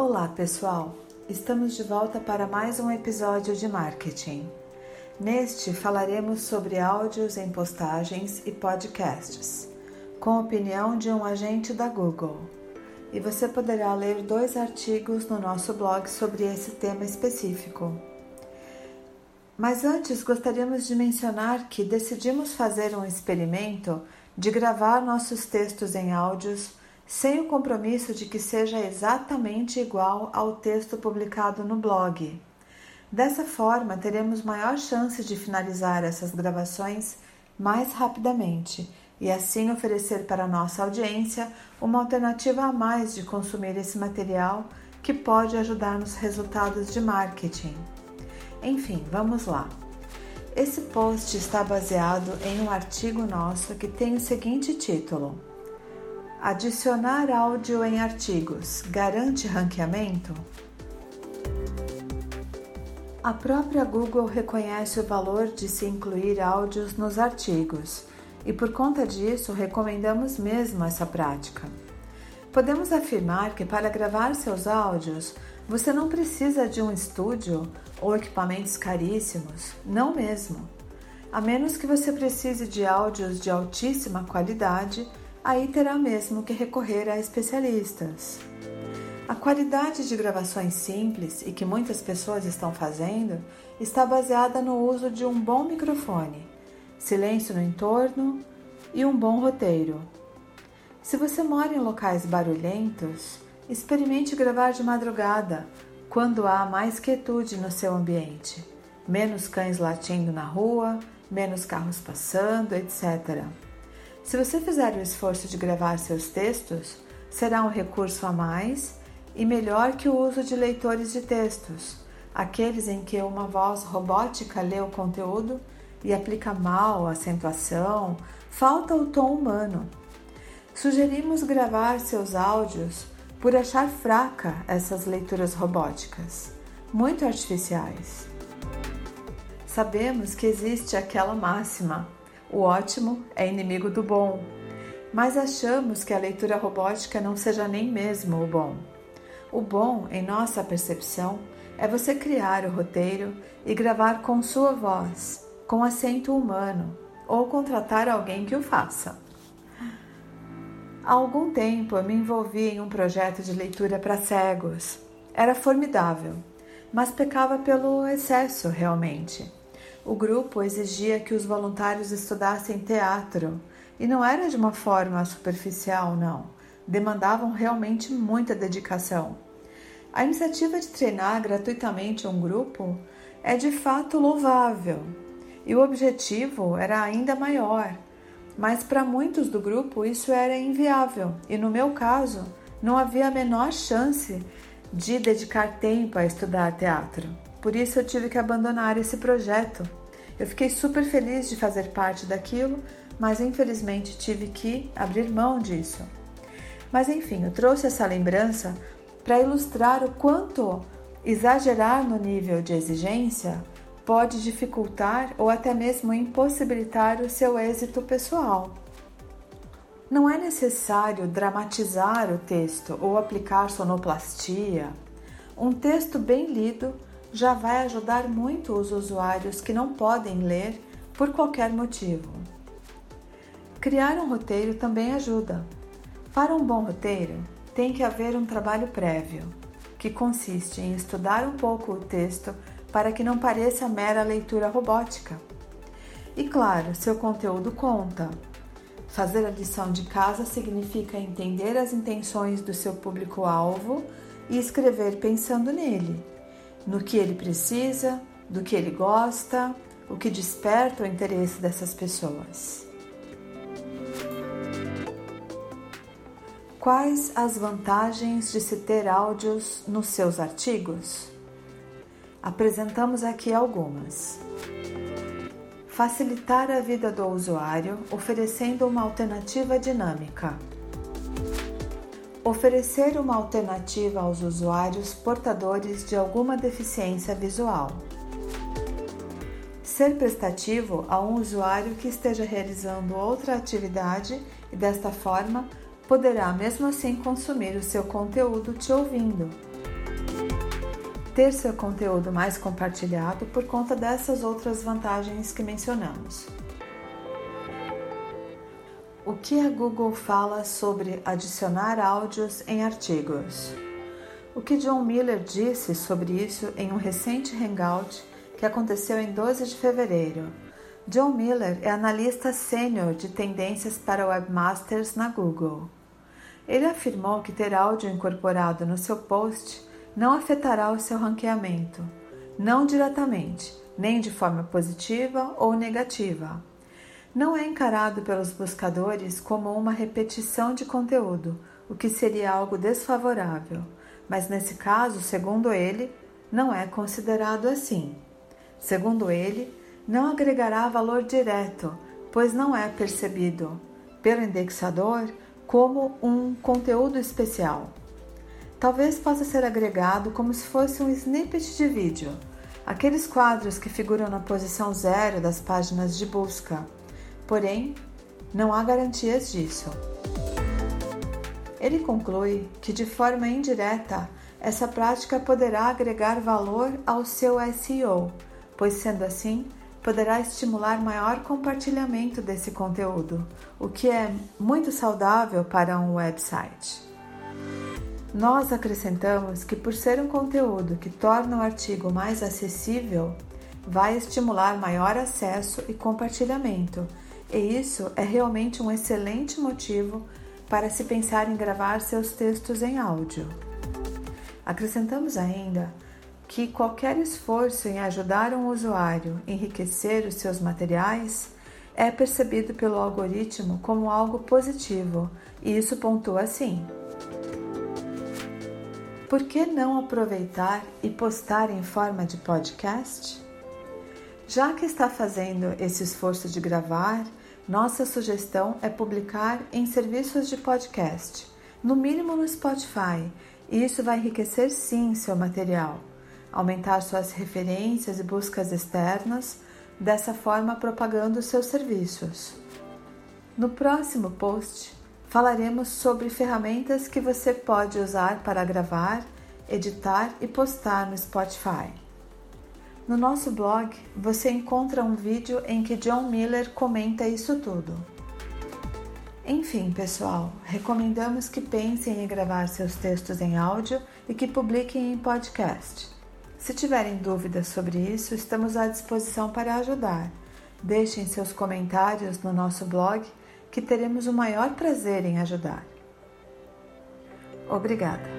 Olá, pessoal! Estamos de volta para mais um episódio de marketing. Neste falaremos sobre áudios em postagens e podcasts, com opinião de um agente da Google. E você poderá ler dois artigos no nosso blog sobre esse tema específico. Mas antes gostaríamos de mencionar que decidimos fazer um experimento de gravar nossos textos em áudios sem o compromisso de que seja exatamente igual ao texto publicado no blog. Dessa forma, teremos maior chance de finalizar essas gravações mais rapidamente e assim oferecer para nossa audiência uma alternativa a mais de consumir esse material que pode ajudar nos resultados de marketing. Enfim, vamos lá. Esse post está baseado em um artigo nosso que tem o seguinte título: Adicionar áudio em artigos garante ranqueamento? A própria Google reconhece o valor de se incluir áudios nos artigos e, por conta disso, recomendamos mesmo essa prática. Podemos afirmar que para gravar seus áudios você não precisa de um estúdio ou equipamentos caríssimos, não mesmo. A menos que você precise de áudios de altíssima qualidade aí terá mesmo que recorrer a especialistas. A qualidade de gravações simples e que muitas pessoas estão fazendo está baseada no uso de um bom microfone, silêncio no entorno e um bom roteiro. Se você mora em locais barulhentos, experimente gravar de madrugada, quando há mais quietude no seu ambiente, menos cães latindo na rua, menos carros passando, etc. Se você fizer o esforço de gravar seus textos, será um recurso a mais e melhor que o uso de leitores de textos, aqueles em que uma voz robótica lê o conteúdo e aplica mal a acentuação, falta o tom humano. Sugerimos gravar seus áudios por achar fraca essas leituras robóticas, muito artificiais. Sabemos que existe aquela máxima o ótimo é inimigo do bom, mas achamos que a leitura robótica não seja nem mesmo o bom. O bom, em nossa percepção, é você criar o roteiro e gravar com sua voz, com acento humano, ou contratar alguém que o faça. Há algum tempo eu me envolvi em um projeto de leitura para cegos. Era formidável, mas pecava pelo excesso realmente. O grupo exigia que os voluntários estudassem teatro e não era de uma forma superficial, não. Demandavam realmente muita dedicação. A iniciativa de treinar gratuitamente um grupo é de fato louvável e o objetivo era ainda maior, mas para muitos do grupo isso era inviável e no meu caso não havia a menor chance de dedicar tempo a estudar teatro. Por isso eu tive que abandonar esse projeto. Eu fiquei super feliz de fazer parte daquilo, mas infelizmente tive que abrir mão disso. Mas enfim, eu trouxe essa lembrança para ilustrar o quanto exagerar no nível de exigência pode dificultar ou até mesmo impossibilitar o seu êxito pessoal. Não é necessário dramatizar o texto ou aplicar sonoplastia. Um texto bem lido já vai ajudar muito os usuários que não podem ler por qualquer motivo. Criar um roteiro também ajuda. Para um bom roteiro, tem que haver um trabalho prévio, que consiste em estudar um pouco o texto para que não pareça mera leitura robótica. E claro, seu conteúdo conta. Fazer a lição de casa significa entender as intenções do seu público-alvo e escrever pensando nele no que ele precisa, do que ele gosta, o que desperta o interesse dessas pessoas. Quais as vantagens de se ter áudios nos seus artigos? Apresentamos aqui algumas. Facilitar a vida do usuário oferecendo uma alternativa dinâmica oferecer uma alternativa aos usuários portadores de alguma deficiência visual. Ser prestativo a um usuário que esteja realizando outra atividade e desta forma poderá mesmo assim consumir o seu conteúdo te ouvindo. ter seu conteúdo mais compartilhado por conta dessas outras vantagens que mencionamos. O que a Google fala sobre adicionar áudios em artigos? O que John Miller disse sobre isso em um recente Hangout que aconteceu em 12 de fevereiro. John Miller é analista sênior de tendências para webmasters na Google. Ele afirmou que ter áudio incorporado no seu post não afetará o seu ranqueamento, não diretamente, nem de forma positiva ou negativa. Não é encarado pelos buscadores como uma repetição de conteúdo, o que seria algo desfavorável, mas nesse caso, segundo ele, não é considerado assim. Segundo ele, não agregará valor direto, pois não é percebido pelo indexador como um conteúdo especial. Talvez possa ser agregado como se fosse um snippet de vídeo, aqueles quadros que figuram na posição zero das páginas de busca. Porém, não há garantias disso. Ele conclui que, de forma indireta, essa prática poderá agregar valor ao seu SEO, pois, sendo assim, poderá estimular maior compartilhamento desse conteúdo, o que é muito saudável para um website. Nós acrescentamos que, por ser um conteúdo que torna o artigo mais acessível, vai estimular maior acesso e compartilhamento, e isso é realmente um excelente motivo para se pensar em gravar seus textos em áudio. Acrescentamos ainda que qualquer esforço em ajudar um usuário a enriquecer os seus materiais é percebido pelo algoritmo como algo positivo, e isso pontua assim. Por que não aproveitar e postar em forma de podcast? Já que está fazendo esse esforço de gravar, nossa sugestão é publicar em serviços de podcast, no mínimo no Spotify, e isso vai enriquecer sim seu material aumentar suas referências e buscas externas, dessa forma propagando seus serviços. No próximo post, falaremos sobre ferramentas que você pode usar para gravar, editar e postar no Spotify. No nosso blog, você encontra um vídeo em que John Miller comenta isso tudo. Enfim, pessoal, recomendamos que pensem em gravar seus textos em áudio e que publiquem em podcast. Se tiverem dúvidas sobre isso, estamos à disposição para ajudar. Deixem seus comentários no nosso blog, que teremos o maior prazer em ajudar. Obrigada!